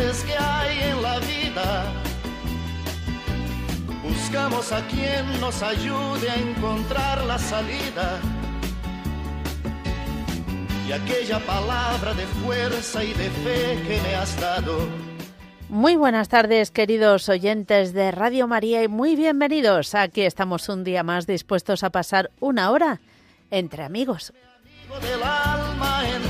Que hay en la vida. Buscamos a quien nos ayude a encontrar la salida. Y aquella palabra de fuerza y de fe que me has dado. Muy buenas tardes, queridos oyentes de Radio María, y muy bienvenidos. Aquí estamos un día más dispuestos a pasar una hora entre amigos. Del alma en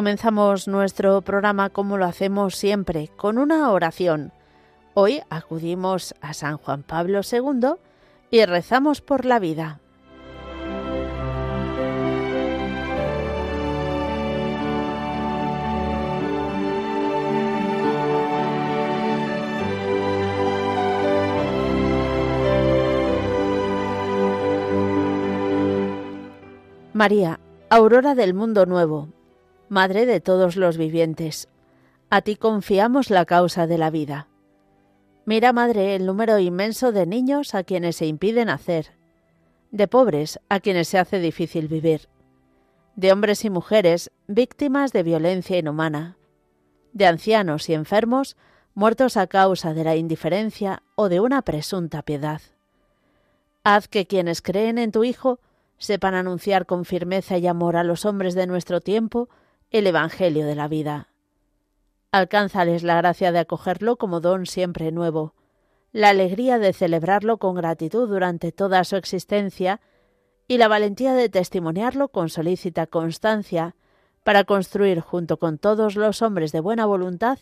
Comenzamos nuestro programa como lo hacemos siempre, con una oración. Hoy acudimos a San Juan Pablo II y rezamos por la vida. María, aurora del mundo nuevo, Madre de todos los vivientes, a ti confiamos la causa de la vida. Mira, Madre, el número inmenso de niños a quienes se impide nacer, de pobres a quienes se hace difícil vivir, de hombres y mujeres víctimas de violencia inhumana, de ancianos y enfermos muertos a causa de la indiferencia o de una presunta piedad. Haz que quienes creen en tu Hijo sepan anunciar con firmeza y amor a los hombres de nuestro tiempo el Evangelio de la vida. Alcánzales la gracia de acogerlo como don siempre nuevo, la alegría de celebrarlo con gratitud durante toda su existencia y la valentía de testimoniarlo con solícita constancia para construir junto con todos los hombres de buena voluntad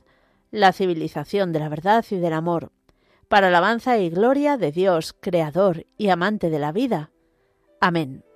la civilización de la verdad y del amor, para alabanza y gloria de Dios, Creador y amante de la vida. Amén.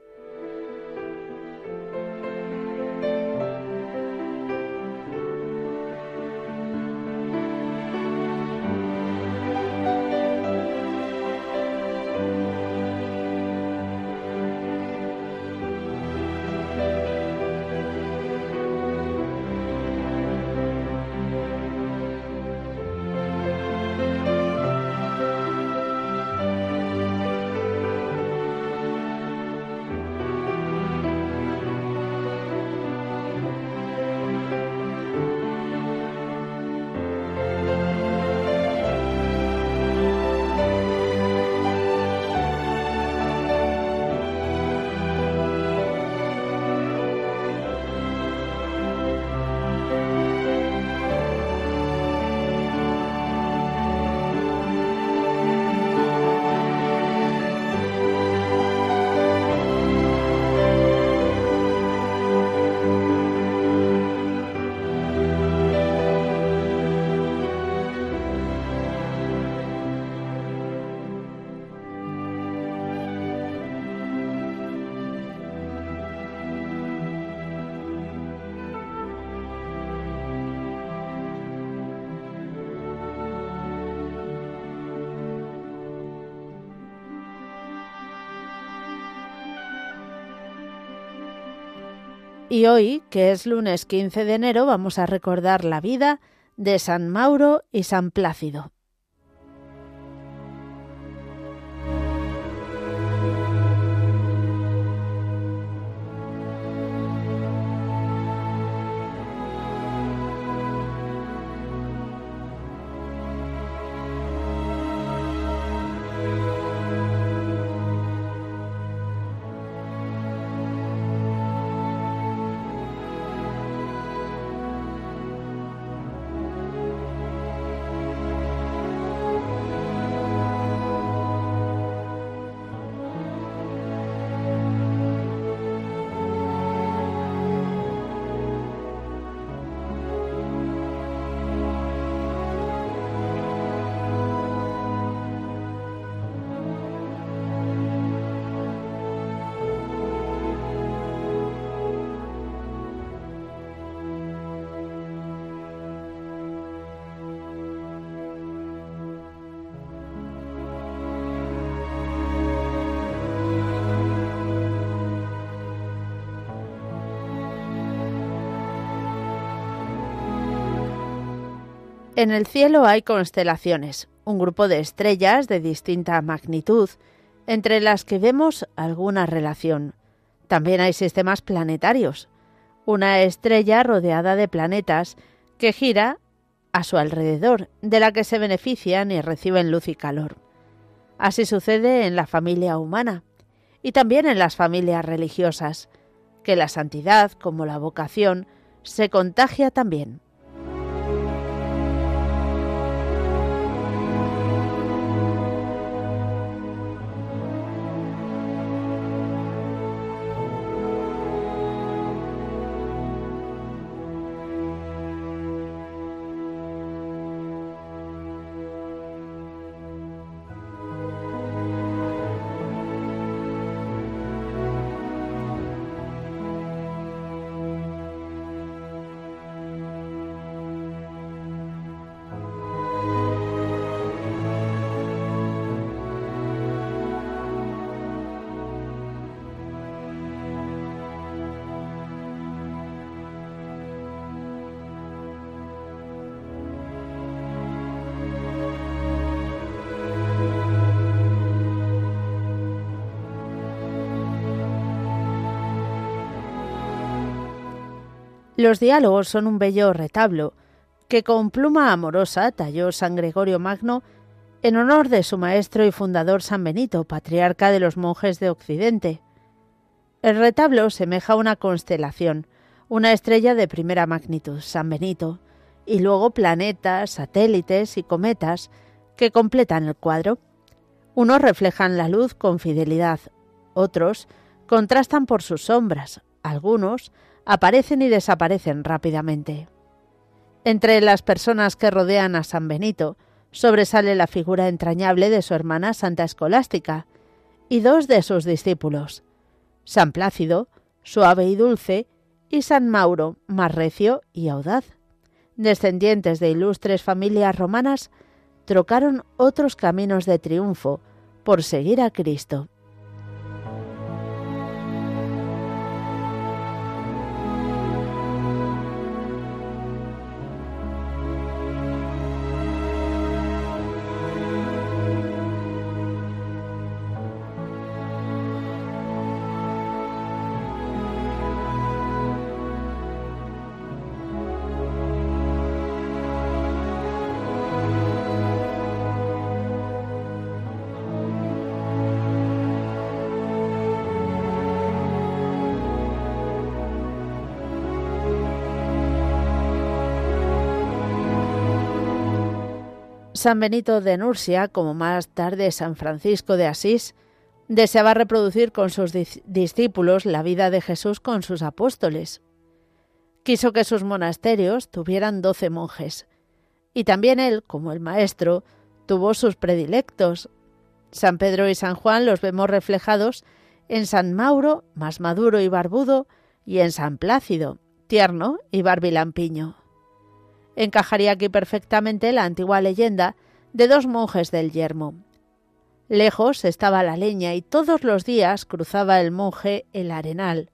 Y hoy, que es lunes 15 de enero, vamos a recordar la vida de San Mauro y San Plácido. En el cielo hay constelaciones, un grupo de estrellas de distinta magnitud, entre las que vemos alguna relación. También hay sistemas planetarios, una estrella rodeada de planetas que gira a su alrededor, de la que se benefician y reciben luz y calor. Así sucede en la familia humana y también en las familias religiosas, que la santidad, como la vocación, se contagia también. Los diálogos son un bello retablo que con pluma amorosa talló San Gregorio Magno en honor de su maestro y fundador San Benito, patriarca de los monjes de Occidente. El retablo semeja una constelación, una estrella de primera magnitud, San Benito, y luego planetas, satélites y cometas que completan el cuadro. Unos reflejan la luz con fidelidad, otros contrastan por sus sombras, algunos aparecen y desaparecen rápidamente. Entre las personas que rodean a San Benito sobresale la figura entrañable de su hermana Santa Escolástica y dos de sus discípulos, San Plácido, suave y dulce, y San Mauro, más recio y audaz. Descendientes de ilustres familias romanas, trocaron otros caminos de triunfo por seguir a Cristo. San Benito de Nursia, como más tarde San Francisco de Asís, deseaba reproducir con sus discípulos la vida de Jesús con sus apóstoles. Quiso que sus monasterios tuvieran doce monjes, y también él, como el maestro, tuvo sus predilectos. San Pedro y San Juan los vemos reflejados en San Mauro, más maduro y barbudo, y en San Plácido, tierno y barbilampiño. Encajaría aquí perfectamente la antigua leyenda de dos monjes del yermo. Lejos estaba la leña y todos los días cruzaba el monje el arenal,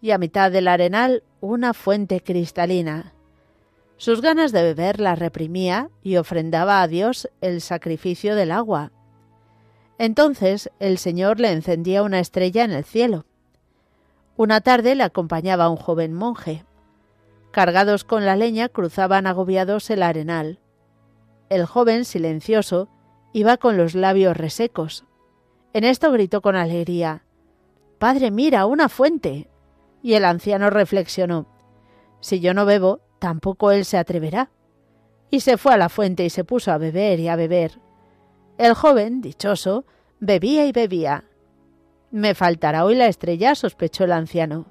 y a mitad del arenal una fuente cristalina. Sus ganas de beber la reprimía y ofrendaba a Dios el sacrificio del agua. Entonces el Señor le encendía una estrella en el cielo. Una tarde le acompañaba un joven monje. Cargados con la leña cruzaban agobiados el arenal. El joven, silencioso, iba con los labios resecos. En esto gritó con alegría Padre, mira, una fuente. Y el anciano reflexionó Si yo no bebo, tampoco él se atreverá. Y se fue a la fuente y se puso a beber y a beber. El joven, dichoso, bebía y bebía. Me faltará hoy la estrella, sospechó el anciano.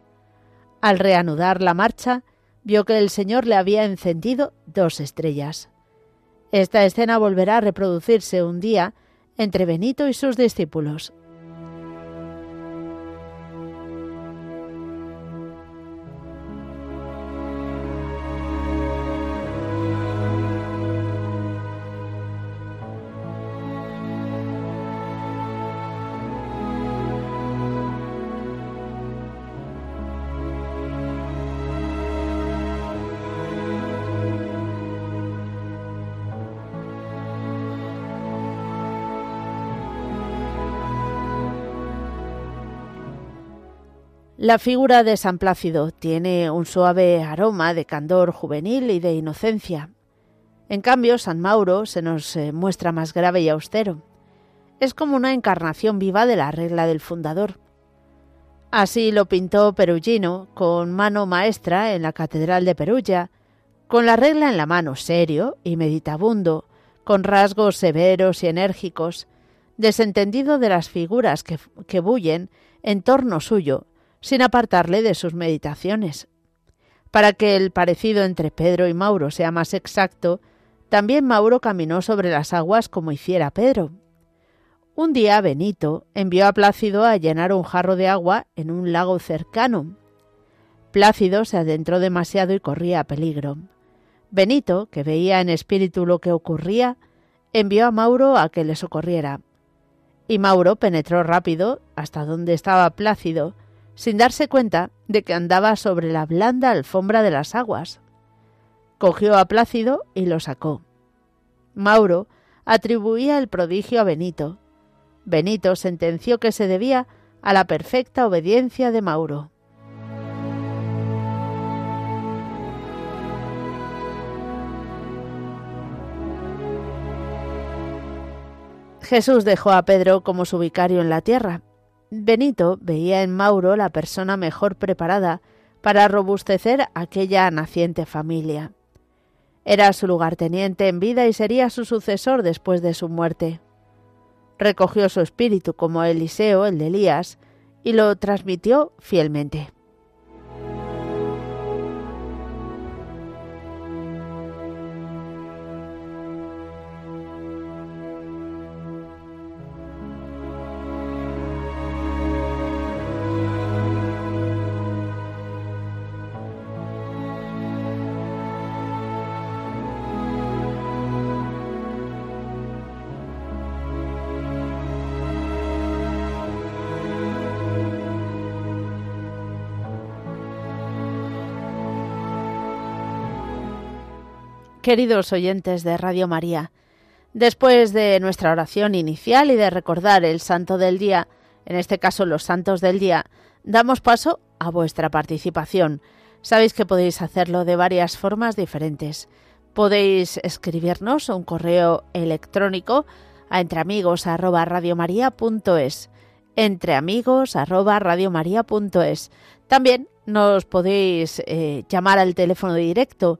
Al reanudar la marcha, vio que el Señor le había encendido dos estrellas. Esta escena volverá a reproducirse un día entre Benito y sus discípulos. La figura de San Plácido tiene un suave aroma de candor juvenil y de inocencia. En cambio, San Mauro se nos eh, muestra más grave y austero. Es como una encarnación viva de la regla del fundador. Así lo pintó Perugino con mano maestra en la Catedral de Perugia, con la regla en la mano, serio y meditabundo, con rasgos severos y enérgicos, desentendido de las figuras que, que bullen en torno suyo, sin apartarle de sus meditaciones. Para que el parecido entre Pedro y Mauro sea más exacto, también Mauro caminó sobre las aguas como hiciera Pedro. Un día Benito envió a Plácido a llenar un jarro de agua en un lago cercano. Plácido se adentró demasiado y corría peligro. Benito, que veía en espíritu lo que ocurría, envió a Mauro a que le socorriera. Y Mauro penetró rápido hasta donde estaba Plácido, sin darse cuenta de que andaba sobre la blanda alfombra de las aguas. Cogió a Plácido y lo sacó. Mauro atribuía el prodigio a Benito. Benito sentenció que se debía a la perfecta obediencia de Mauro. Jesús dejó a Pedro como su vicario en la tierra Benito veía en Mauro la persona mejor preparada para robustecer aquella naciente familia. Era su lugarteniente en vida y sería su sucesor después de su muerte. Recogió su espíritu como Eliseo, el de Elías, y lo transmitió fielmente. Queridos oyentes de Radio María, después de nuestra oración inicial y de recordar el santo del día, en este caso los santos del día, damos paso a vuestra participación. Sabéis que podéis hacerlo de varias formas diferentes. Podéis escribirnos un correo electrónico a entreamigos@radiomaria.es, entreamigos@radiomaria.es. También nos podéis eh, llamar al teléfono directo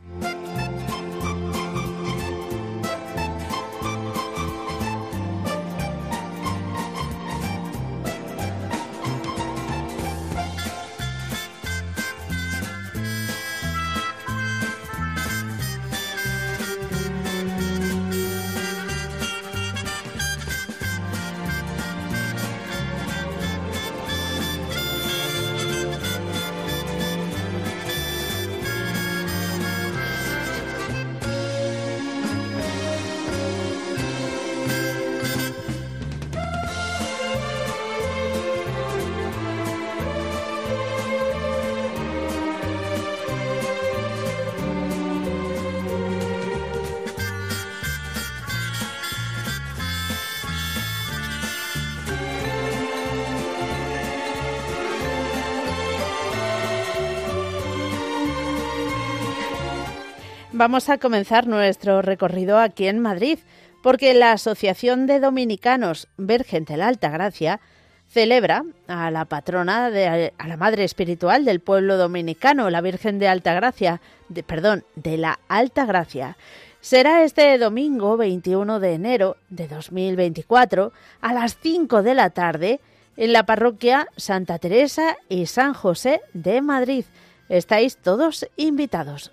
Vamos a comenzar nuestro recorrido aquí en Madrid, porque la Asociación de Dominicanos Virgen de la Alta Gracia celebra a la patrona, de, a la madre espiritual del pueblo dominicano, la Virgen de Alta Gracia, de, perdón, de la Alta Gracia. Será este domingo 21 de enero de 2024 a las 5 de la tarde en la parroquia Santa Teresa y San José de Madrid. Estáis todos invitados.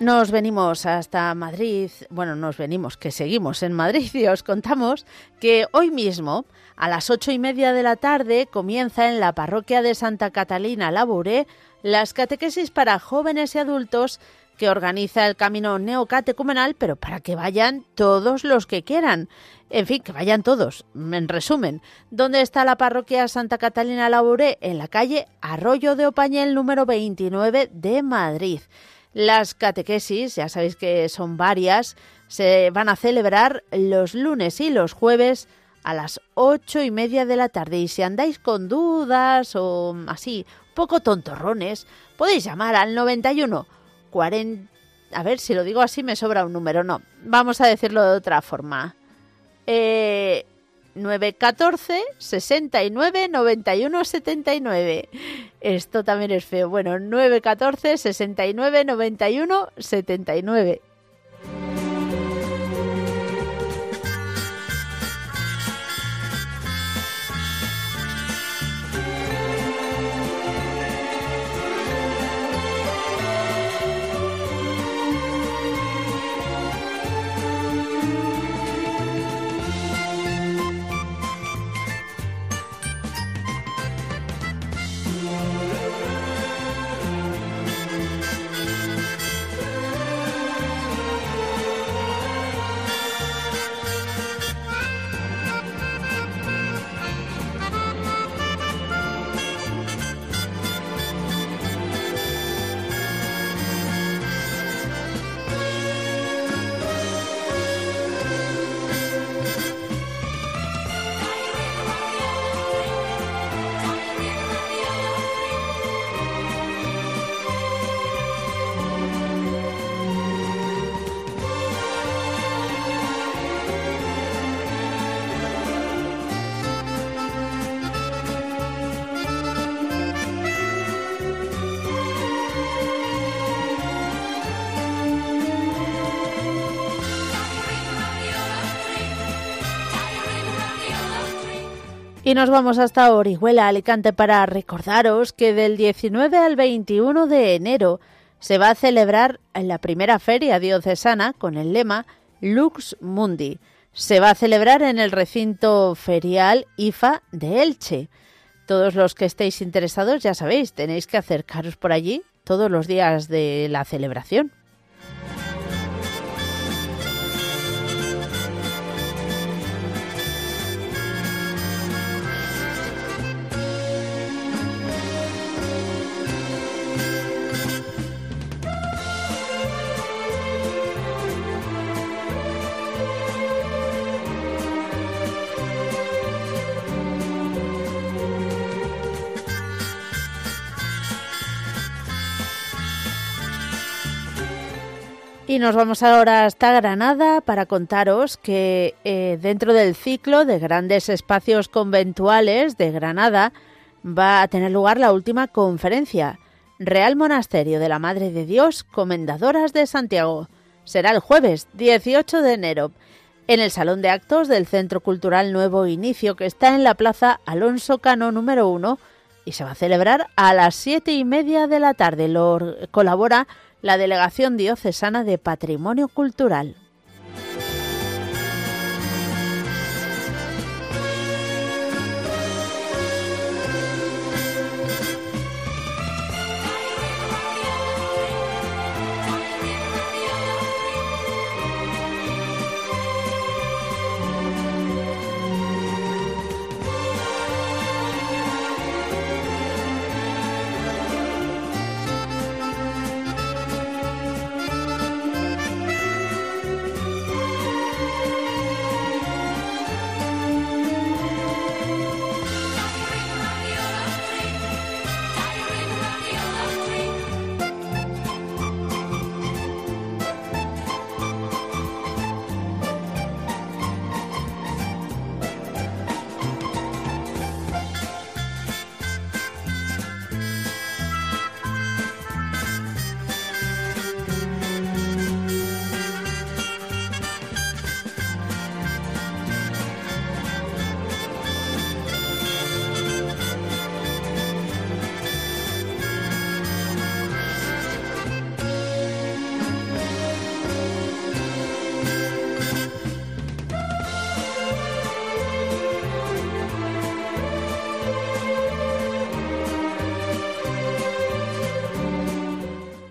Nos venimos hasta Madrid, bueno, nos venimos, que seguimos en Madrid y os contamos que hoy mismo, a las ocho y media de la tarde, comienza en la parroquia de Santa Catalina Labouré las catequesis para jóvenes y adultos que organiza el camino neocatecumenal, pero para que vayan todos los que quieran. En fin, que vayan todos. En resumen, ¿dónde está la parroquia Santa Catalina Labouré? En la calle Arroyo de Opañel número 29 de Madrid. Las catequesis, ya sabéis que son varias, se van a celebrar los lunes y los jueves a las ocho y media de la tarde. Y si andáis con dudas o así, poco tontorrones, podéis llamar al 91 40. A ver, si lo digo así me sobra un número. No, vamos a decirlo de otra forma. Eh, 914 69 91 79. Esto también es feo. Bueno, 914 69 91 79. Y nos vamos hasta Orihuela, Alicante, para recordaros que del 19 al 21 de enero se va a celebrar la primera feria diocesana con el lema Lux Mundi. Se va a celebrar en el recinto ferial IFA de Elche. Todos los que estéis interesados, ya sabéis, tenéis que acercaros por allí todos los días de la celebración. Y nos vamos ahora hasta Granada para contaros que eh, dentro del ciclo de grandes espacios conventuales de Granada va a tener lugar la última conferencia, Real Monasterio de la Madre de Dios, Comendadoras de Santiago. Será el jueves 18 de enero en el Salón de Actos del Centro Cultural Nuevo Inicio, que está en la Plaza Alonso Cano número 1 y se va a celebrar a las siete y media de la tarde. Lo colabora la Delegación Diocesana de Patrimonio Cultural.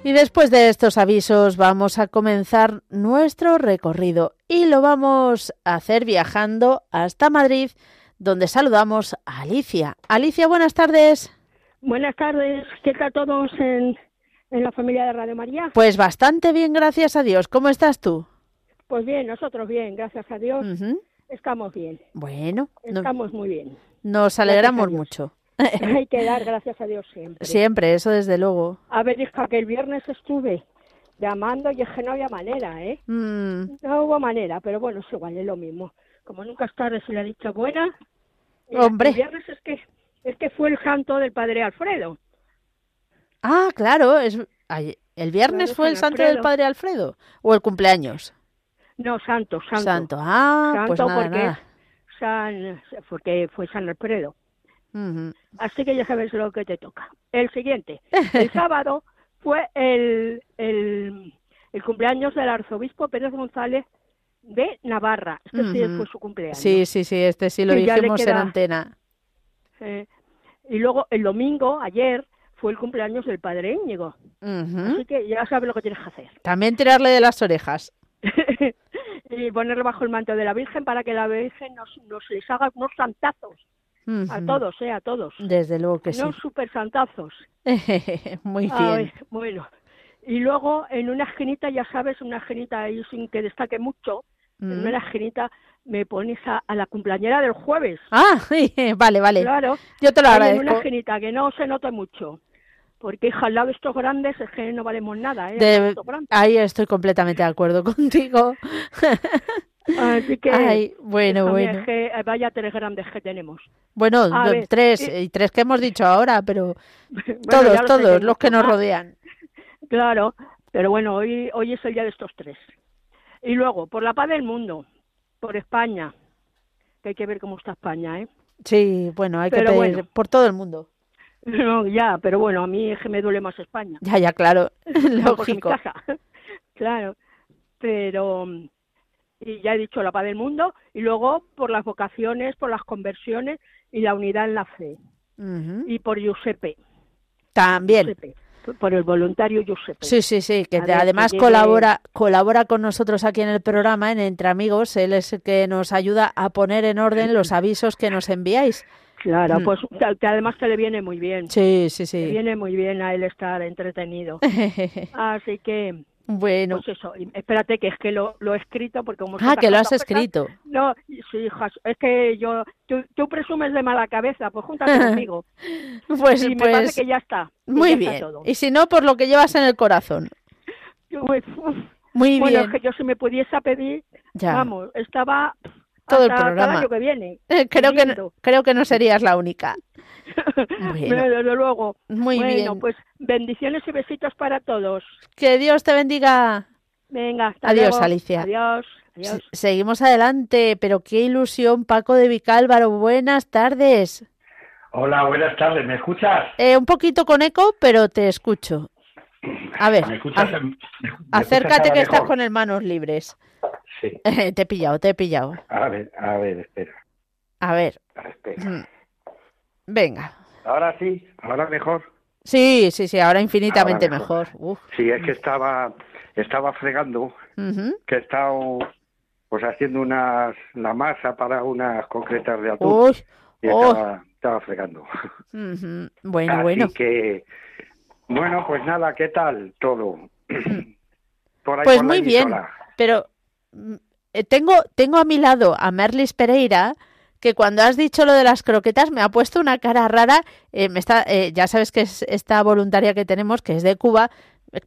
Y después de estos avisos vamos a comenzar nuestro recorrido y lo vamos a hacer viajando hasta Madrid, donde saludamos a Alicia. Alicia, buenas tardes. Buenas tardes, ¿qué tal todos en, en la familia de Radio María? Pues bastante bien, gracias a Dios. ¿Cómo estás tú? Pues bien, nosotros bien, gracias a Dios. Estamos bien, Bueno, no- estamos muy bien. nos alegramos mucho. Hay que dar gracias a Dios siempre. Siempre, eso desde luego. A ver, hija, que el viernes estuve llamando y es que no había manera, ¿eh? Mm, No hubo manera, pero bueno, es igual, es lo mismo. Como nunca es tarde, si la dicha buena. Mira, Hombre. El viernes es que, es que fue el santo del padre Alfredo. Ah, claro, es ay, el viernes Claro, fue el San santo del. Padre Alfredo o el cumpleaños. No, santo, santo. Santo. Ah, pues nada, porque, nada. San, porque fue San Alfredo. Así que ya sabes lo que te toca. El siguiente. El sábado fue el, el, el cumpleaños del arzobispo Pérez González de Navarra. Este sí Ujú. fue su cumpleaños. Sí, sí, sí, este sí lo le dijimos en antena. Eh, y luego el domingo, ayer, fue el cumpleaños del padre Íñigo. Así que ya sabes lo que tienes que hacer. También tirarle de las orejas. y ponerle bajo el manto de la Virgen para que la Virgen nos, nos les haga unos santazos. A Ujú. todos, eh, a todos. Desde luego que sí. Unos super santazos. Muy A bien. ver, bueno. Y luego en una esquinita, ya sabes, una esquinita ahí sin que destaque mucho, en Mm. una esquinita me pones a, a la cumpleañera del jueves. Ah, vale, vale. Claro, Yo te lo ahí en una agradezco. esquinita que no se note mucho. Porque, hija, al lado de estos grandes es que no valemos nada, ¿eh? De-. Ahí estoy completamente de acuerdo contigo. Así que, Ay, bueno, bueno. que eh, vaya tres grandes que tenemos. Bueno, ver, tres, y- y tres que hemos dicho ahora, pero Bueno, todos, lo todos los que nos rodean. Claro, pero bueno, hoy, hoy es el día de estos tres. Y luego, por la paz del mundo, por España, que hay que ver cómo está España, ¿eh? Sí, bueno, hay que pedir bueno. por todo el mundo. No, ya, pero bueno, a mí es que me duele más España. Ya, ya, claro, No, lógico. casa. claro, pero y ya he dicho la paz del mundo y luego por las vocaciones, por las conversiones y la unidad en la fe Ujú. y por Giuseppe, También. Giuseppe, por el voluntario Giuseppe. Sí, sí, sí, que ver, que además llegue- colabora colabora con nosotros aquí en el programa, en Entre Amigos. Él es el que nos ayuda a poner en orden los avisos que nos enviáis. Claro, Mm. pues que- que además que le viene muy bien. Sí, sí, Le sí. viene muy bien a él estar entretenido. Así que, bueno. pues eso, espérate que es que lo, lo he escrito porque como Ah, que lo has escrito. No, sí, hija, es que yo, tú, tú presumes de mala cabeza, pues júntate conmigo. Pues, y me parece pues que ya está. muy ya está bien. todo. Y si no, por lo que llevas en el corazón. Yo, pues, Muy bueno, bien. es que yo si me pudiese pedir, Ya. vamos, estaba Todo el hasta programa. el año que viene. Creo que no, creo que no serías la única. Bueno. Desde luego. Muy bueno, bien. pues bendiciones y besitos para todos. Que Dios te bendiga. Venga, hasta Adiós, luego. Alicia. Adiós. Adiós. Se- Seguimos adelante, pero qué ilusión, Paco de Vicálvaro. Buenas tardes. Hola, buenas tardes. ¿Me escuchas? Eh, un poquito con eco, pero te escucho. A ver, ¿Me escuchas? a- ¿Me escuchas acércate que estás con el manos libres. Sí. te he pillado, te he pillado. A ver, a ver, espera. A ver, espera. mm, venga. Ahora sí, ahora mejor. Sí, sí, sí, ahora infinitamente Ahora mejor. mejor. Uf, Sí, es que estaba, estaba fregando, que he estado pues haciendo unas, la masa para unas concretas de atún. Uy, y oh. estaba, fregando. ujú. Bueno, Así bueno. que, bueno, pues nada, ¿qué tal todo? Por ahí Pues por muy bien, pero mm, tengo, tengo a mi lado a Merlis Pereira, que cuando has dicho lo de las croquetas me ha puesto una cara rara. eh, me está, eh, ya sabes que es esta voluntaria que tenemos, que es de Cuba.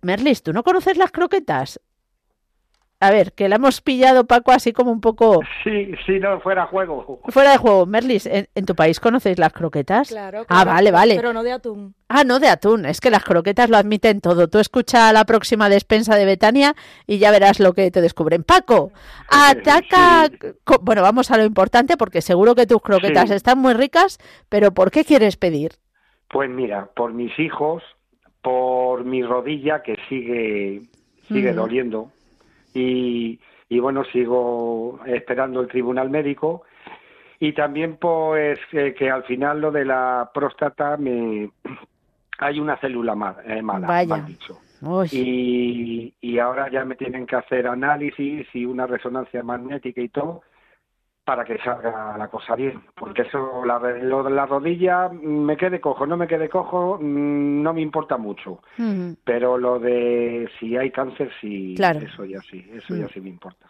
Merlis, ¿tú no conoces las croquetas? A ver, que la hemos pillado, Paco, así como un poco Sí, si no fuera juego. fuera de juego. Merlis, ¿en, en tu país conocéis las croquetas? Claro, Ah, claro, vale, vale. Pero no de atún. Ah, no, de atún. Es que las croquetas lo admiten todo. Tú escucha la próxima despensa de Betania y ya verás lo que te descubren. Paco, ataca. co- Bueno, vamos a lo importante porque seguro que tus croquetas Sí. están muy ricas, pero ¿por qué quieres pedir? Pues mira, por mis hijos, por mi rodilla que sigue sigue doliendo y, y bueno, sigo esperando el tribunal médico y también pues eh, que al final lo de la próstata me hay una célula ma- eh, mala, Vaya. mal dicho. Y, y ahora ya me tienen que hacer análisis y una resonancia magnética y todo para que salga la cosa bien, porque eso, la, lo de la rodilla, me quede cojo, no me quede cojo, mm, no me importa mucho, pero lo de si hay cáncer, sí, eso ya sí, eso ya mm. sí me importa.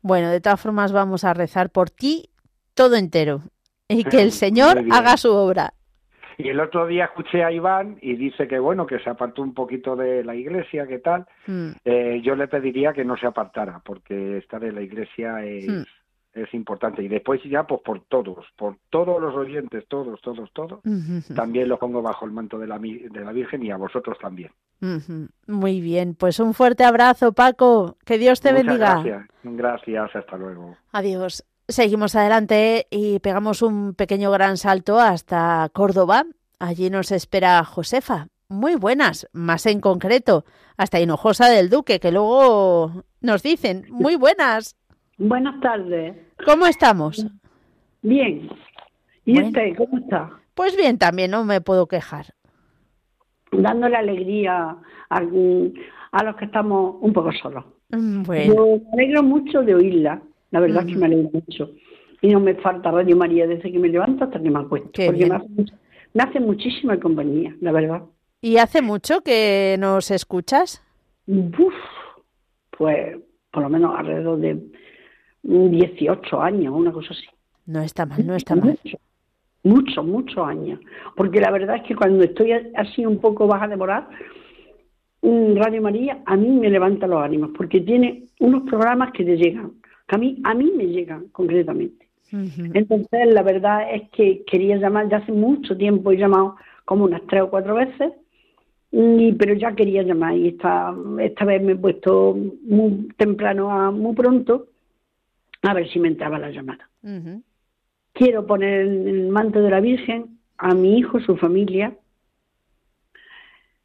Bueno, de todas formas vamos a rezar por ti todo entero y que el Señor haga su obra. Y el otro día escuché a Iván y dice que bueno, que se apartó un poquito de la iglesia, que tal. Mm. Eh, yo le pediría que no se apartara, porque estar en la iglesia es, es importante. Y después ya, pues por todos, por todos los oyentes, todos, todos, todos, también lo pongo bajo el manto de la, de la Virgen y a vosotros también. Muy bien, pues un fuerte abrazo, Paco. Que Dios te bendiga. Gracias, gracias, hasta luego. Adiós. Seguimos adelante y pegamos un pequeño gran salto hasta Córdoba. Allí nos espera Josefa. Muy buenas, más en concreto, hasta Hinojosa del Duque, que luego nos dicen, muy buenas. Buenas tardes. ¿Cómo estamos? Bien. ¿Y usted cómo está? Pues bien, también no me puedo quejar. Dándole alegría a, los que estamos un poco solos. Mm, bueno. Yo me alegro mucho de oírla, la verdad es que me alegro mucho. Y no me falta Radio María desde que me levanto hasta que me acuesto. porque me hace, me hace, muchísima compañía, la verdad. ¿Y hace mucho que nos escuchas? Uf, pues por lo menos alrededor de 18 años, una cosa así. No está mal, no está mal. Muchos, muchos años. Porque la verdad es que cuando estoy así un poco baja de moral, Radio María a mí me levanta los ánimos, porque tiene unos programas que te llegan, que a mí, a mí me llegan concretamente. Entonces, la verdad es que quería llamar, ya hace mucho tiempo he llamado como unas tres o cuatro veces, y, pero ya quería llamar y esta, esta vez me he puesto muy temprano, muy pronto, a ver si me entraba la llamada. Quiero poner en el manto de la Virgen a mi hijo, su familia.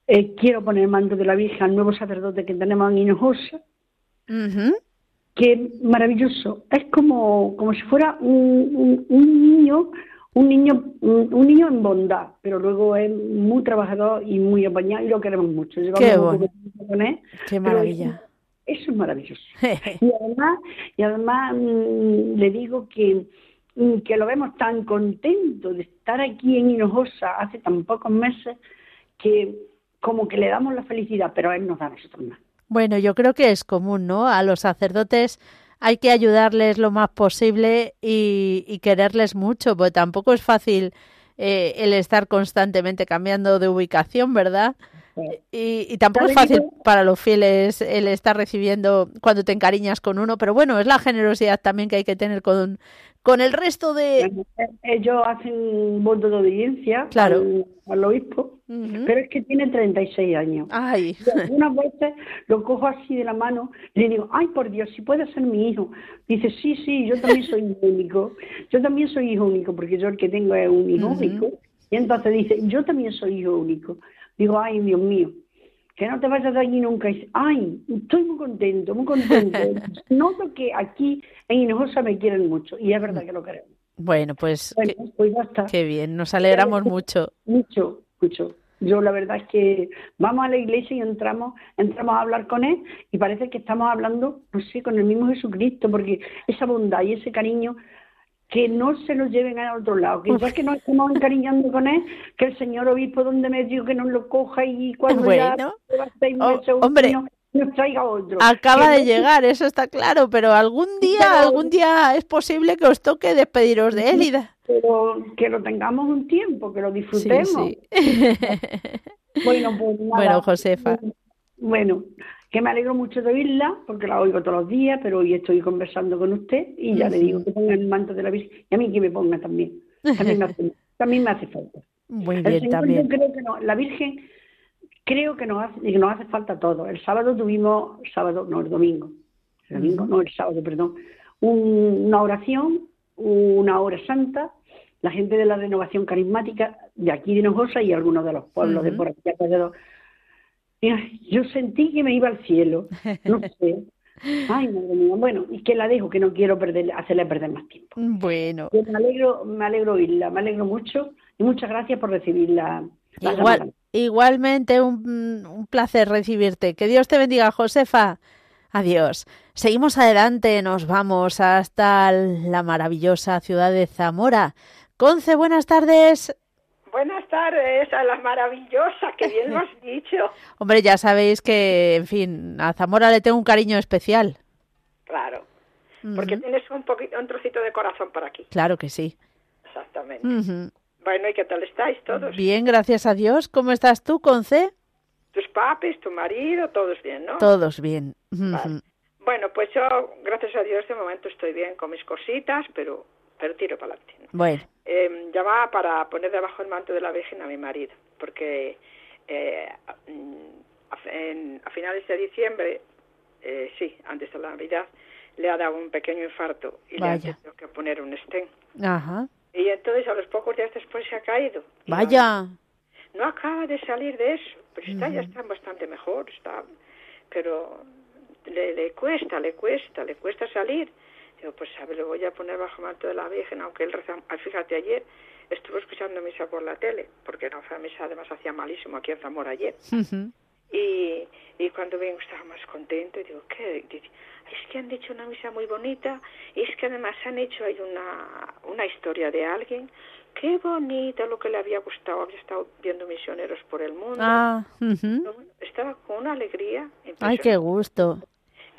Eh, quiero poner el manto de la Virgen al nuevo sacerdote que tenemos en Hinojosa. Que maravilloso. Es como, como si fuera un, niño un niño un, niño en bondad, pero luego es muy trabajador y muy apañado y lo queremos mucho. Qué, Qué maravilla. Eso es maravilloso. y además, y además mm, le digo que, mm, que lo vemos tan contento de estar aquí en Hinojosa hace tan pocos meses que como que le damos la felicidad, pero a él nos da a nosotros más. Bueno, yo creo que es común, ¿no? A los sacerdotes hay que ayudarles lo más posible y, quererles mucho, porque tampoco es fácil eh, el estar constantemente cambiando de ubicación, ¿verdad? Y, tampoco es fácil para los fieles el estar recibiendo cuando te encariñas con uno, pero bueno, es la generosidad también que hay que tener con, con el resto de... Ellos hacen un voto de obediencia claro. al, obispo, pero es que tiene 36 años. Ay. algunas veces lo cojo así de la mano y le digo, ay, por Dios, si puede ser mi hijo. Dice, sí, sí, yo también soy hijo único. Yo también soy hijo único, porque yo el que tengo es un hijo único. Y entonces dice, yo también soy hijo único. Digo, ay, Dios mío, que no te vayas de allí nunca. ay, estoy muy contento, muy contento. Noto que aquí en Hinojosa me quieren mucho y es verdad que lo queremos. Bueno, pues, bueno, pues qué bien, nos alegramos mucho. Mucho, mucho. Yo la verdad es que vamos a la iglesia y entramos, entramos a hablar con él y parece que estamos hablando, no sé, con el mismo Jesucristo, porque esa bondad y ese cariño que no se lo lleven a otro lado, que ya que nos estamos encariñando con él, que el señor obispo donde me dijo que nos lo coja y cuando ya seis oh, hombre, nos traiga otro. Acaba de llegar, eso está claro, pero algún día, algún día es posible que os toque despediros de él. Y Pero que lo tengamos un tiempo, que lo disfrutemos. bueno, pues nada. Bueno, Josefa. Bueno, que me alegro mucho de oírla, porque la oigo todos los días, pero hoy estoy conversando con usted y ya le digo que ponga el manto de la Virgen y a mí que me ponga también. También me hace, también me hace falta. Muy bien, también. creo que no, la Virgen creo que nos hace, que nos hace falta todo. El sábado tuvimos, sábado, no, el domingo, el domingo, no, el sábado, perdón, una oración, una hora santa, la gente de la renovación carismática de aquí de Nojosa y algunos de los pueblos de por aquí alrededor yo sentí que me iba al cielo, no sé. Ay, madre mía. Bueno, y que la dejo, que no quiero perder, hacerle perder más tiempo. Bueno. me alegro, me alegro oírla, me alegro mucho y muchas gracias por recibirla. Igual, Igualmente un, un placer recibirte. Que Dios te bendiga, Josefa. Adiós. Seguimos adelante, nos vamos hasta la maravillosa ciudad de Zamora. Conce, buenas tardes. Buenas tardes a la maravillosa, que bien lo has dicho. Hombre, ya sabéis que, en fin, a Zamora le tengo un cariño especial. Claro, porque tienes un poquito, un trocito de corazón por aquí. Claro que sí. Exactamente. Bueno, ¿y qué tal estáis todos? Bien, gracias a Dios. ¿Cómo estás tú, Conce? Tus papis, tu marido, todos bien, ¿no? Todos bien. Bueno, pues yo, gracias a Dios, de momento estoy bien con mis cositas, pero pero tiro para adelante. Bueno. Eh, llamaba para poner debajo el manto de la Virgen a mi marido, porque eh, a, finales de diciembre, eh, sí, antes de la Navidad, le ha dado un pequeño infarto y le ha tenido que poner un stent. Ajá. Y entonces a los pocos días después se ha caído. Vaya. No, acaba de salir de eso, pero está, ya está bastante mejor, está, pero le, le cuesta, le cuesta, le cuesta salir. Digo, pues a ver, lo voy a poner bajo manto de la Virgen, aunque él reza, ah, fíjate, ayer estuvo escuchando misa por la tele, porque la misa además hacía malísimo aquí en Zamora ayer. y, y cuando vengo estaba más contento y digo, ¿qué? es que han dicho una misa muy bonita y es que además han hecho ahí una, una historia de alguien. Qué bonita lo que le había gustado, había estado viendo misioneros por el mundo. Ah, Estaba con una alegría. Ay, qué gusto.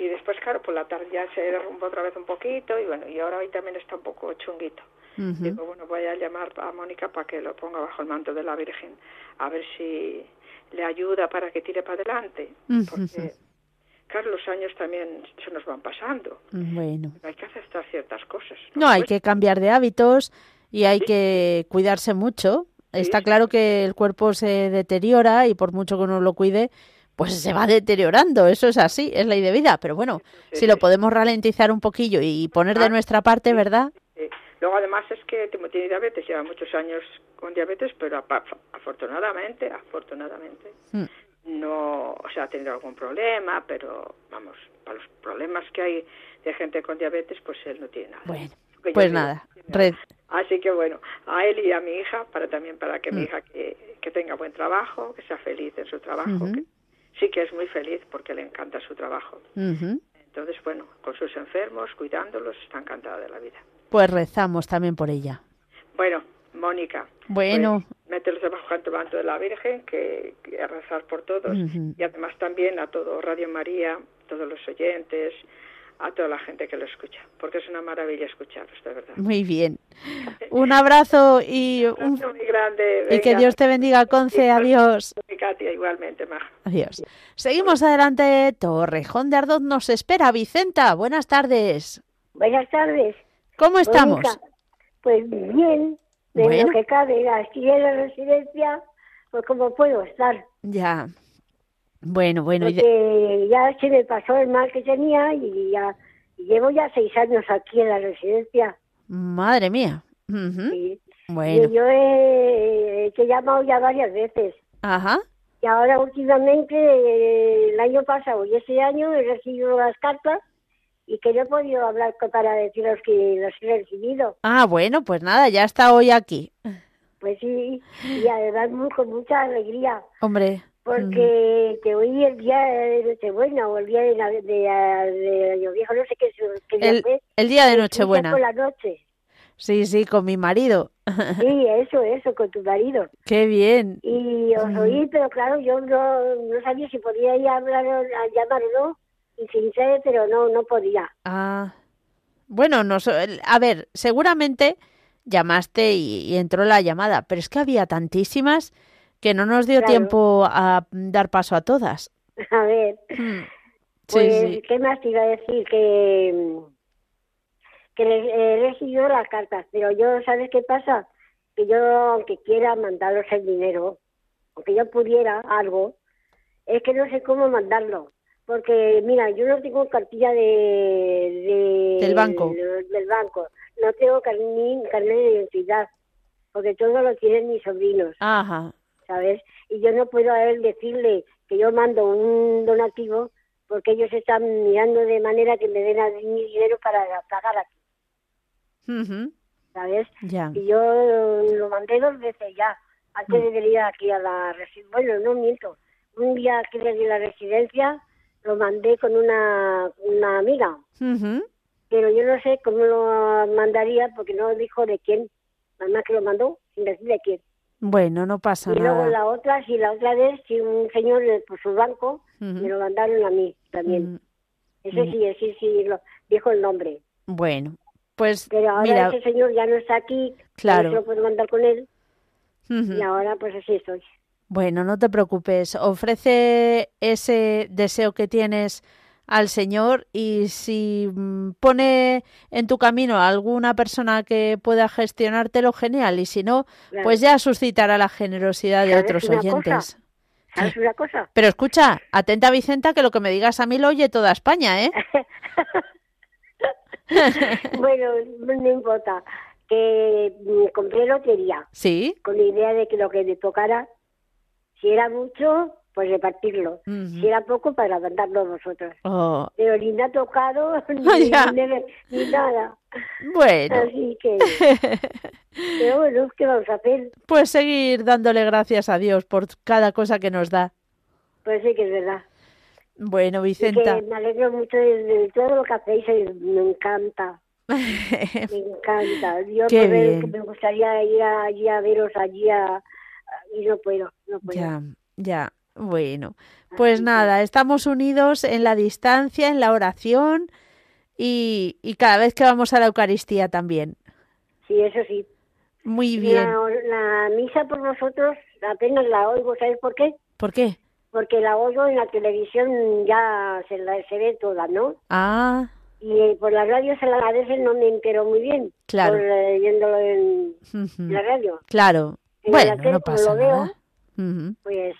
Y después, claro, por la tarde ya se derrumbó otra vez un poquito y bueno, y ahora hoy también está un poco chunguito. Digo, bueno, voy a llamar a Mónica para que lo ponga bajo el manto de la Virgen, a ver si le ayuda para que tire para adelante. Porque, claro, los años también se nos van pasando. Bueno. Hay que aceptar ciertas cosas. No, hay que cambiar de hábitos y hay que cuidarse mucho. Está claro que el cuerpo se deteriora y por mucho que uno lo cuide, pues se va deteriorando, eso es así, es ley de vida, pero bueno, si lo podemos ralentizar un poquillo y poner de nuestra parte, ¿verdad? Luego además es que tiene diabetes, lleva muchos años con diabetes, pero afortunadamente, afortunadamente, mm. no, o sea, ha tenido algún problema, pero vamos, para los problemas que hay de gente con diabetes, pues él no tiene nada. Bueno, pues nada, red. Así que bueno, a él y a mi hija, para también para que mi mm. hija que, que, tenga buen trabajo, que sea feliz en su trabajo, que, sí que es muy feliz porque le encanta su trabajo. Entonces, bueno, con sus enfermos, cuidándolos, está encantada de la vida. Pues rezamos también por ella. Bueno, Mónica. Bueno. Pues, mételos debajo del manto de la Virgen, que, a rezar por todos. Y además también a todo Radio María, todos los oyentes, a toda la gente que lo escucha, porque es una maravilla escucharos, de verdad. Muy bien. Un abrazo y un, muy grande. Y que Dios te bendiga, Conce. Adiós. Katia, igualmente, Adiós. Seguimos adelante. Torrejón de Ardoz nos espera. Vicenta, buenas tardes. Buenas tardes. ¿Cómo estamos? pues bien, de lo que cabe. Aquí en la residencia, pues como puedo estar. Ya. Bueno, bueno. Porque ya se me pasó el mal que tenía y ya llevo ya seis años aquí en la residencia. Madre mía. Bueno. Y yo he, he, llamado ya varias veces. Ajá. Y ahora últimamente, el año pasado y ese año he recibido las cartas y que yo he podido hablar para deciros que los he recibido. Ah, bueno, pues nada, ya está hoy aquí. Pues sí, y además con mucha alegría. Hombre porque que hoy el día de Nochebuena o el día de, de, de, Año Viejo, no sé qué, qué día el, el día de Nochebuena. Por la noche. Sí, sí, con mi marido. Sí, eso, eso, con tu marido. Qué bien. Y os oí, pero claro, yo no, no sabía si podía ir a, hablar, a llamar o no, y sin ser, pero no, no podía. Ah, bueno, no, a ver, seguramente llamaste y entró la llamada, pero es que había tantísimas que no nos dio tiempo a dar paso a todas. A ver, hmm. pues, ¿qué más te iba a decir? Que, que he recibido las cartas, pero yo, ¿sabes qué pasa? Que yo, aunque quiera mandaros el dinero, aunque yo pudiera algo, es que no sé cómo mandarlo. Porque, mira, yo no tengo cartilla de, del banco. del banco. No tengo carnet de identidad, porque todo lo tienen mis sobrinos. Ajá. ¿Sabes? Y yo no puedo a él decirle que yo mando un donativo porque ellos están mirando de manera que me den a mi dinero para pagar aquí. ¿Sabes? Ya. Y yo lo mandé dos veces ya, antes de venir aquí a la residencia. Bueno, no miento. Un día que le di la residencia, lo mandé con una, una amiga. Pero yo no sé cómo lo mandaría porque no dijo de quién. Nada más que lo mandó sin decir de quién. Bueno, no pasa nada. Y luego la otra, si la otra vez, si un señor por su banco, me lo mandaron a mí también. Ese sí, ese sí, lo, dijo el nombre. Bueno, pues Pero ahora ese señor ya no está aquí, claro. no lo puedo mandar con él. Y ahora pues así estoy. Bueno, no te preocupes. Ofrece ese deseo que tienes al Señor y si mm, pone en tu camino a alguna persona que pueda gestionártelo, genial. Y si no, pues ya suscitará la generosidad de otros oyentes. ¿Sabes una cosa? Pero escucha, atenta Vicenta, que lo que me digas a mí lo oye toda España, ¿eh? bueno, no importa. Que mm, compré lotería. Sí. Con la idea de que lo que me tocara, si era mucho, pues repartirlo. Si era poco, para mandarlo vosotros. Oh. Pero ni ha tocado ni, ni, nada. Bueno. Así que. Pero bueno, ¿qué vamos a hacer? Pues seguir dándole gracias a Dios por cada cosa que nos da. Pues sí que es verdad. Bueno, Vicenta. me alegro mucho de, todo lo que hacéis, me encanta. me encanta. Yo Qué me gustaría ir allí a veros allí a, y no puedo, no puedo. Ya, ya. Bueno, pues nada, estamos unidos en la distancia, en la oración y, y cada vez que vamos a la Eucaristía también. Sí, eso sí. Muy bien. La, misa por vosotros apenas la oigo, ¿sabes por qué? ¿Por qué? Porque la oigo en la televisión, ya se, la, se ve toda, ¿no? Ah. Y eh, por la radio se la, a veces no me entero muy bien. Claro. Por, leyéndolo en, la radio. Claro. bueno, no pasa nada. Pues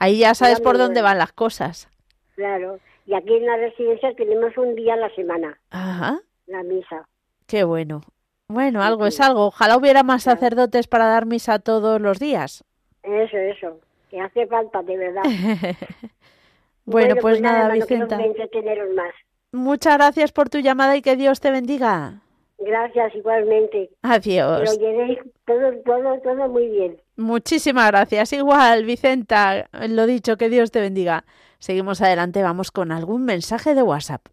Ahí ya sabes por dónde van las cosas. Claro. Y aquí en la residencia tenemos un día a la semana. Ajá. La misa. Qué bueno. Bueno, algo es algo. Ojalá hubiera más sacerdotes para dar misa todos los días. Eso, eso. Que hace falta, de verdad. bueno, pues, pues, nada, Vicenta. más. Muchas gracias por tu llamada y que Dios te bendiga. Gracias, igualmente. Adiós. Lo llevéis todo, todo, todo muy bien. Muchísimas gracias. Igual, Vicenta, lo dicho, que Dios te bendiga. Seguimos adelante, vamos con algún mensaje de WhatsApp.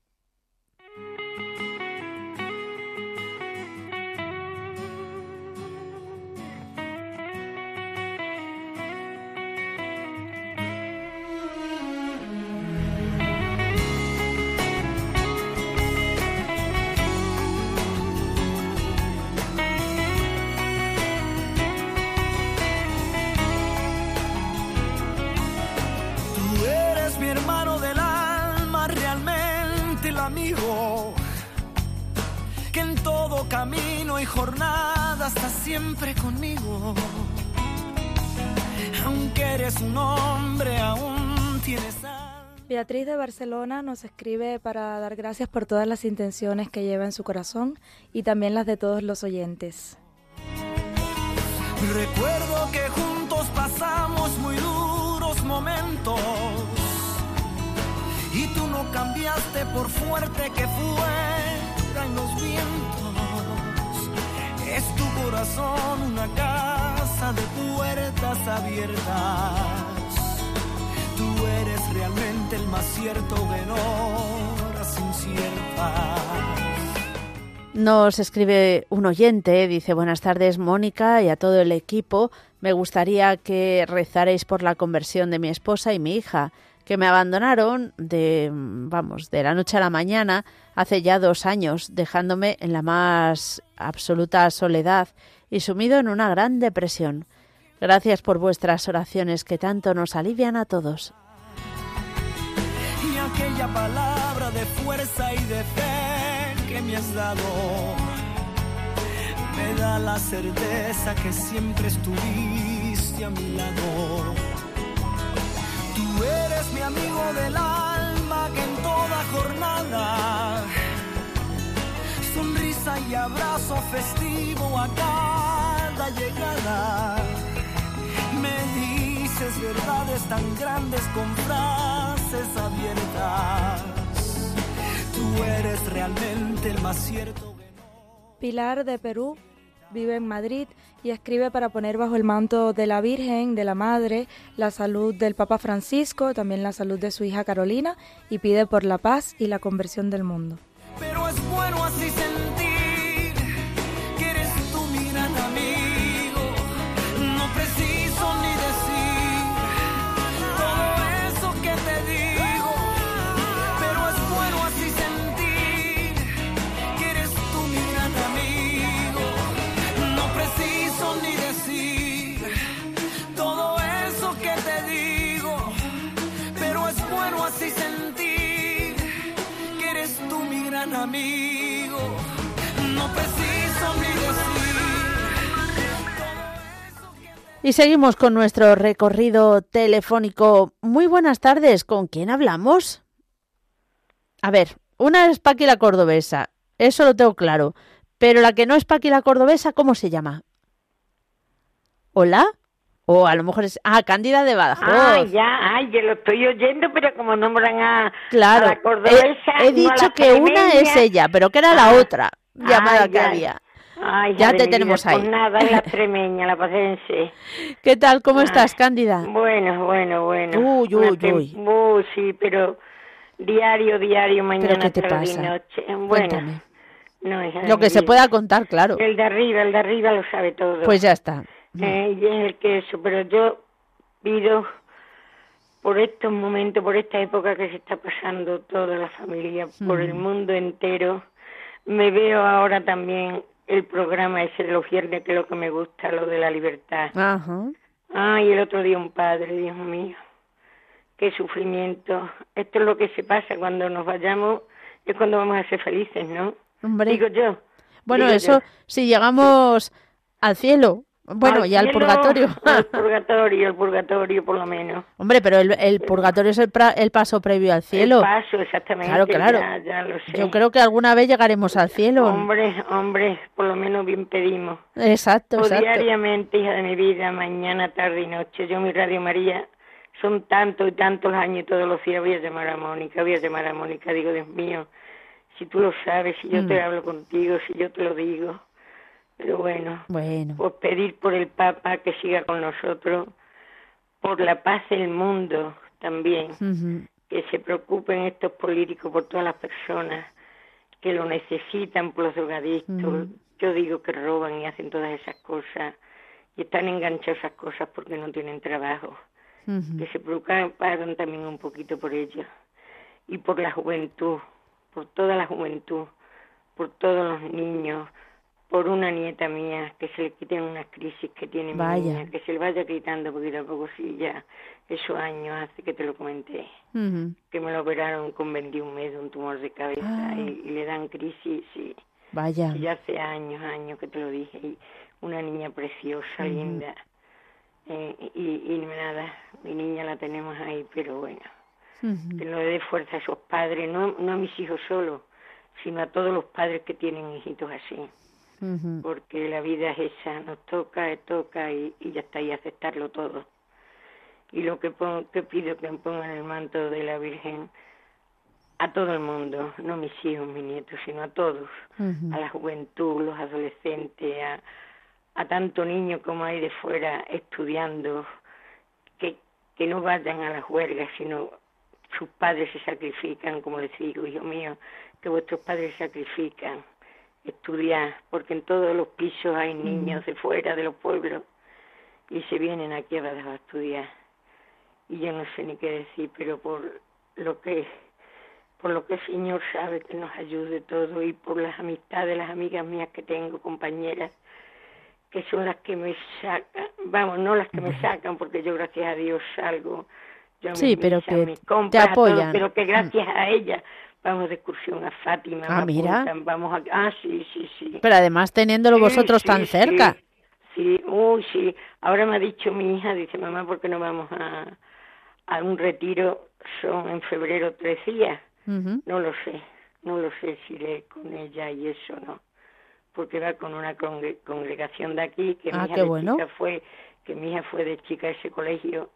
Beatriz de Barcelona nos escribe para dar gracias por todas las intenciones que lleva en su corazón y también las de todos los oyentes. Recuerdo que juntos pasamos muy duros momentos y tú no cambiaste por fuerte que fueran los vientos. Es tu corazón una casa de puertas abiertas. Tú eres realmente el más cierto de horas. Nos escribe un oyente, dice buenas tardes Mónica y a todo el equipo. Me gustaría que rezaréis por la conversión de mi esposa y mi hija, que me abandonaron de, vamos, de la noche a la mañana hace ya dos años, dejándome en la más absoluta soledad y sumido en una gran depresión. Gracias por vuestras oraciones que tanto nos alivian a todos. Y aquella palabra de fuerza y de fe que me has dado me da la certeza que siempre estuviste a mi lado. Tú eres mi amigo del alma que en toda jornada sonrisa y abrazo festivo a cada llegada. Me dices verdades tan grandes con frases abiertas. Tú eres realmente el más cierto. Pilar de Perú vive en Madrid y escribe para poner bajo el manto de la Virgen, de la Madre, la salud del Papa Francisco, también la salud de su hija Carolina y pide por la paz y la conversión del mundo. Pero es bueno así amigo. No preciso. Y seguimos con nuestro recorrido telefónico. Muy buenas tardes. ¿Con quién hablamos? A ver, una es Paqui la cordobesa. Eso lo tengo claro. Pero la que no es Paqui la cordobesa, ¿cómo se llama? ¿Hola? O a lo mejor es. Ah, Cándida de Badajoz. Ah, ya, ay, yo lo estoy oyendo, pero como nombran a, claro, la cordobesa. He, dicho que una es ella, pero que era la ah, otra llamada que había. Ay, ya te tenemos ahí. Pues nada, es la tremeña, la pacense. ¿Qué tal? ¿Cómo estás, Cándida? Bueno, bueno, bueno. Uy, uy, uy. Uy, sí, pero diario, diario, mañana, ¿Pero qué te tarde pasa? y noche. Bueno. No, Lo que se pueda contar, claro. El de arriba, el de arriba lo sabe todo. Pues ya está. Eh, y es el que eso, pero yo pido por estos momentos, por esta época que se está pasando toda la familia, por el mundo entero. Me veo ahora también el programa ese de los viernes, que es lo que me gusta, lo de la libertad. Ajá. Ah, y el otro día un padre, Dios mío, qué sufrimiento. Esto es lo que se pasa cuando nos vayamos, es cuando vamos a ser felices, ¿no? Hombre. Digo yo. Bueno, eso, si llegamos al cielo, bueno, al purgatorio. Al purgatorio, el purgatorio por lo menos. Hombre, pero el, el purgatorio es el, el, paso previo al cielo. El paso, exactamente. Claro, claro. Ya, ya lo sé. Yo creo que alguna vez llegaremos al cielo. Hombre, hombre, por lo menos bien pedimos. Exacto, o exacto. diariamente, hija de mi vida, mañana, tarde y noche. Yo, mi Radio María, son tantos y tantos años y todos los días voy a llamar a Mónica, voy a llamar a Mónica. Digo, Dios mío, si tú lo sabes, si yo Mm. te hablo contigo, si yo te lo digo. Pero bueno, bueno, pues pedir por el Papa que siga con nosotros, por la paz del mundo también, uh -huh. que se preocupen estos políticos por todas las personas que lo necesitan, por los drogadictos. Uh -huh. Yo digo que roban y hacen todas esas cosas y están enganchados a esas cosas porque no tienen trabajo. Uh -huh. Que se preocupan también un poquito por ellos y por la juventud, por toda la juventud, por todos los niños, por una nieta mía que se le quiten unas crisis que tiene Vaya. mi niña, que se le vaya quitando poquito a poco, sí, ya esos años hace que te lo comenté, uh -huh. que me lo operaron con 21 meses, un tumor de cabeza, Ah. y, y, le dan crisis, y, Vaya. y ya hace años, años que te lo dije, y una niña preciosa, Uh -huh. linda, eh, y, y nada, mi niña la tenemos ahí, pero bueno, uh -huh. que no le dé fuerza a esos padres, no, no a mis hijos solo, sino a todos los padres que tienen hijitos así uh -huh. porque la vida es esa, nos toca, toca y, y ya está, y aceptarlo todo. Y lo que, pongo, que pido que me pongan el manto de la Virgen a todo el mundo, no mis hijos, mis nietos, sino a todos, uh -huh. a la juventud, los adolescentes, a, a tanto niño como hay de fuera estudiando, que, que no vayan a las huelgas, sino sus padres se sacrifican, como les digo, hijo mío, que vuestros padres se sacrifican estudiar, porque en todos los pisos hay niños de fuera de los pueblos y se vienen aquí a estudiar. Y yo no sé ni qué decir, pero por lo que por lo que el Señor sabe que nos ayude todo y por las amistades, las amigas mías que tengo, compañeras, que son las que me sacan, vamos, no las que me sacan, porque yo gracias a Dios salgo, yo sí, mis pero que mis te apoyan. todo, pero que gracias a ellas vamos de excursión a Fátima, Ah, mira. apuntan, vamos a, ah, sí, sí, sí. Pero además teniéndolo Sí, vosotros sí, tan sí. cerca. Sí, uy, sí. Ahora me ha dicho mi hija, dice, mamá, ¿por qué no vamos a, a un retiro? Son en febrero tres días. No lo sé, no lo sé si iré con ella y eso no. Porque va con una congre- congregación de aquí, que Ah, mi hija qué de bueno. chica fue, que mi hija fue de chica a ese colegio.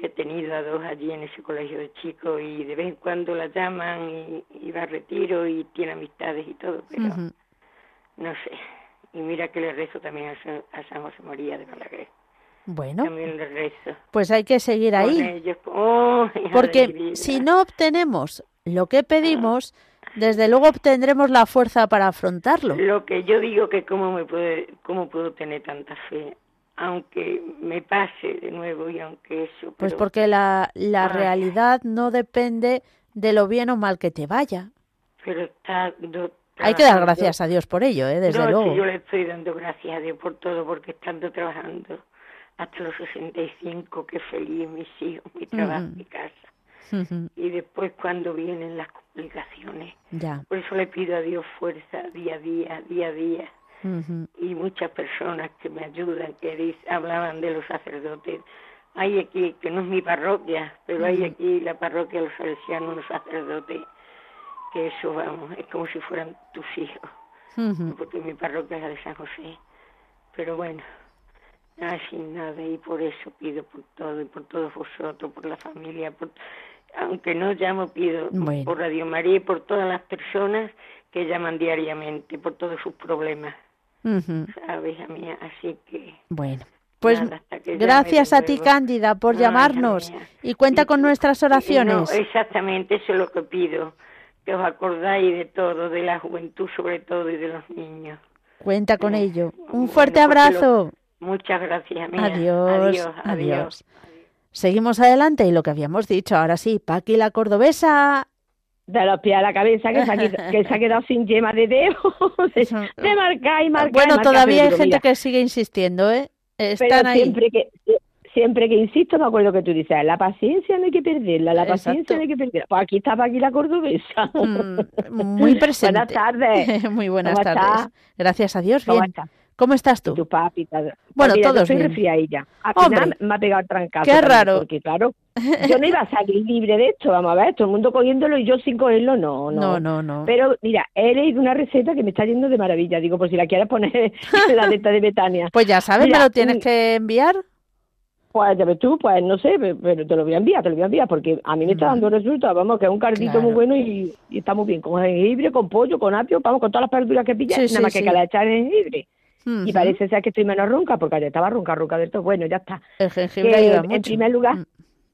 He tenido a dos allí en ese colegio de chicos y de vez en cuando la llaman y, y va a retiro y tiene amistades y todo, pero no sé. Y mira que le rezo también a, San José María de Balaguer. Bueno, también le rezo. pues hay que seguir ahí. Porque si no obtenemos lo que pedimos, desde luego obtendremos la fuerza para afrontarlo. Lo que yo digo que cómo me puede, cómo puedo tener tanta fe, aunque me pase de nuevo y aunque eso. Pues porque la, la realidad no depende de lo bien o mal que te vaya. Pero está. Hay que dar gracias a Dios por ello, ¿eh? desde luego. yo le estoy dando gracias a Dios por todo, porque estando trabajando hasta los 65, qué feliz mis hijos, mi trabajo, mi casa. Y después cuando vienen las complicaciones. Ya. Por eso le pido a Dios fuerza día a día, día a día. Y muchas personas que me ayudan, que hablaban de los sacerdotes. Hay aquí, que no es mi parroquia, pero hay aquí la parroquia de los salesianos, los sacerdotes, que eso, vamos, es como si fueran tus hijos. Porque mi parroquia es la de San José. Pero bueno, así nada, y por eso pido por todo, y por todos vosotros, por la familia, por aunque no llamo, pido por Radio María y por todas las personas que llaman diariamente, por todos sus problemas. ¿Sabes, mía? Así que... Bueno. Pues gracias a ti, Cándida, por llamarnos y cuenta con nuestras oraciones. exactamente, eso es lo que pido, que os acordáis de todo, de la juventud sobre todo y de los niños. Cuenta con ello. Un fuerte abrazo. Muchas gracias, mía. adiós. adiós. Seguimos adelante y lo que habíamos dicho, ahora sí, Paqui la cordobesa. De los pies a la cabeza, que se ha, quedado, que se ha quedado sin yema de dedo, de, marcar y marcar. Bueno, todavía hay gente que sigue insistiendo, ¿eh? Están pero siempre que siempre que insisto, me acuerdo que tú dices, la paciencia no hay que perderla, la paciencia no hay que perderla. Pues aquí está Paqui la cordobesa. Mm, muy presente. buenas tardes. muy buenas tardes. Gracias a Dios, bien. ¿Cómo estás tú? Tu papi. Bueno, pues todos yo soy resfriadilla. Al final me ha pegado el trancazo. Qué raro. Porque claro, yo no iba a salir libre de esto, vamos a ver, todo el mundo cogiéndolo y yo sin cogerlo, no, no. No, no, no. Pero mira, he leído una receta que me está yendo de maravilla. Digo, por si la quieres poner en la letra de Betania. Pues ya sabes, me lo tienes que enviar. Pues ya ves tú, pues no sé, pero te lo voy a enviar, te lo voy a enviar, porque a mí me está dando resultados, vamos, que es un cardito muy bueno y, está muy bien, con jengibre, con pollo, con apio, vamos, con todas las verduras que pillas, nada más que que la echar en jengibre. Y parece ser que estoy menos ronca, porque ayer estaba ronca, ronca de todo. Bueno, ya está. El jengibre ayuda En primer lugar, mm.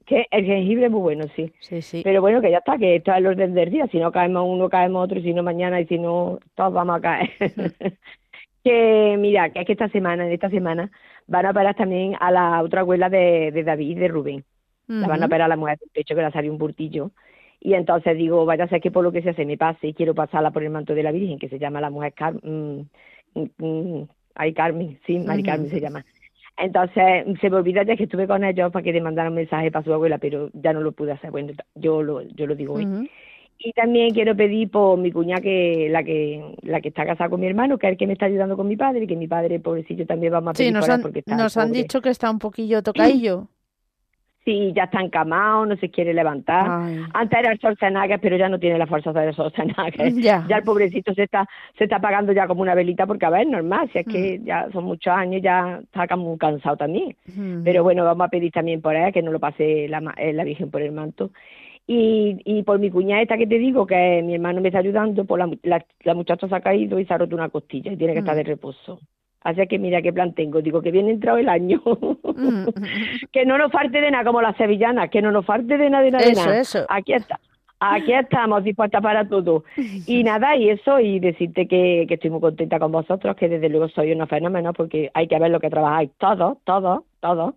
que el jengibre es muy bueno, sí. Sí, sí. Pero bueno, que ya está, que esto es el orden del día. Si no caemos uno, caemos otro, y si no mañana, y si no, todos vamos a caer. que mira, que es que esta semana, en esta semana, van a operar también a la otra abuela de, de David, de Rubén. La van a operar a la mujer del pecho, que le salió un burtillo. Y entonces digo, vaya a ser que por lo que sea se me pase y quiero pasarla por el manto de la Virgen, que se llama la mujer Car mm, mm, Ay, Carmen, sí, Mari Carmen se llama. Entonces se me olvida ya que estuve con ellos para que le mandaran un mensaje para su abuela, pero ya no lo pude hacer. Bueno, yo lo, yo lo digo hoy. Y también quiero pedir por mi cuñada, que la que la que está casada con mi hermano, que es el que me está ayudando con mi padre, y que mi padre, pobrecillo, también vamos a pedir sí, nos han, porque nos han dicho que está un poquillo tocadillo. Sí, ya está encamado, no se quiere levantar. Antes era el Schwarzenegger, pero ya no tiene la fuerza de Schwarzenegger. Ya. ya el pobrecito se está se está apagando ya como una velita, porque a ver, normal, si es que mm. ya son muchos años, ya está como cansado también. Pero bueno, vamos a pedir también por ella que no lo pase la, eh, la Virgen por el manto. Y, y por mi cuñada esta que te digo, que mi hermano me está ayudando, pues la, la, muchacha se ha caído y se ha roto una costilla y tiene que estar mm. de reposo. Así que mira qué plan tengo. Digo que viene entrado el año. Mm. que no nos falte de nada como las sevillanas, que no nos falte de nada, de nada, eso, Eso. Aquí está. Aquí estamos dispuestas para todo. Y nada, y eso, y decirte que, que estoy muy contenta con vosotros, que desde luego soy una fenómeno, porque hay que ver lo que trabajáis todos, todos, todos.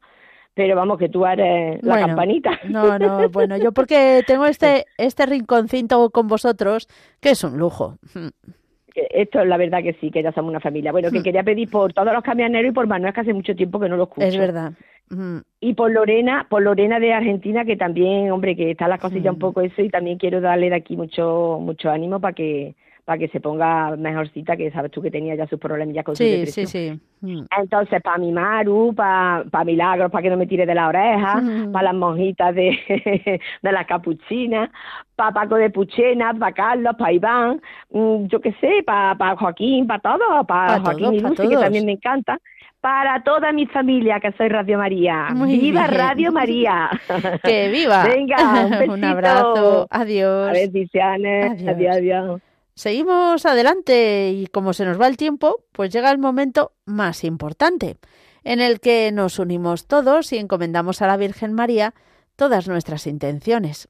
Pero vamos, que tú eres la campanita. No, no, bueno, yo porque tengo este, este rinconcito con vosotros, que es un lujo esto es la verdad que sí, que ya somos una familia. Bueno, que hmm. quería pedir por todos los camioneros y por Manuel, que hace mucho tiempo que no lo escucho. Es verdad. Hmm. Y por Lorena, por Lorena de Argentina, que también, hombre, que está la cosilla un hmm. poco eso, y también quiero darle de aquí mucho, mucho ánimo para que para que se ponga mejorcita, que sabes tú que tenía ya sus problemas con sí, su depresión. Sí, sí, mm. Entonces, para mi Maru, para pa Milagros, para que no me tire de la oreja, para las monjitas de, de las capuchinas, para Paco de Puchena, para Carlos, para Iván, mm, yo qué sé, para pa Joaquín, para todos, para Joaquín y Lucy, que también me encanta para toda mi familia que soy Radio María. ¡Viva Radio María! ¡Que viva! Venga, un, un abrazo. Adiós. A bendiciones. Adiós, adiós. Seguimos adelante y como se nos va el tiempo, pues llega el momento más importante, en el que nos unimos todos y encomendamos a la Virgen María todas nuestras intenciones.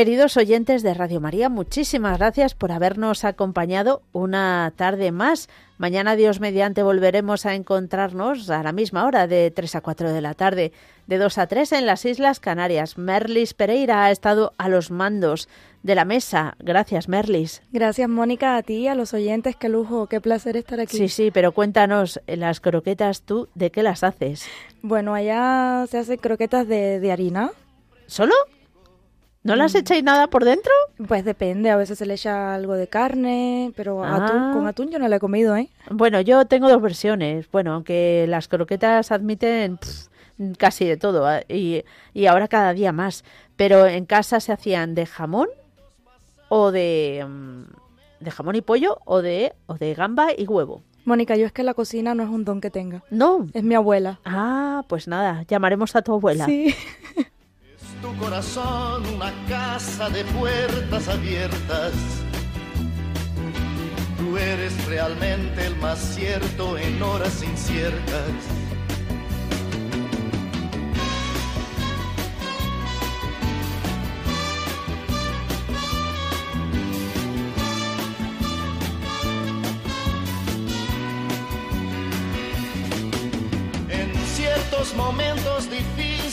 Queridos oyentes de Radio María, muchísimas gracias por habernos acompañado una tarde más. Mañana, Dios mediante, volveremos a encontrarnos a la misma hora, de 3 a 4 de la tarde, de 2 a 3 en las Islas Canarias. Merlis Pereira ha estado a los mandos de la mesa. Gracias, Merlis. Gracias, Mónica, a ti y a los oyentes. Qué lujo, qué placer estar aquí. Sí, sí, pero cuéntanos, las croquetas, ¿tú de qué las haces? Bueno, allá se hacen croquetas de, de harina. ¿Solo? ¿No las mm. echáis nada por dentro? Pues depende, a veces se le echa algo de carne, pero ah. con atún yo no la he comido, ¿eh? Bueno, yo tengo dos versiones. Bueno, aunque las croquetas admiten casi de todo ah, y, y, ahora cada día más. Pero en casa se hacían de jamón o de, mm, de jamón y pollo o de, o de gamba y huevo. Mónica, yo es que la cocina no es un don que tenga. No. Es mi abuela. Ah, pues nada, llamaremos a tu abuela. Sí. tu corazón una casa de puertas abiertas. Tú eres realmente el más cierto en horas inciertas. En ciertos momentos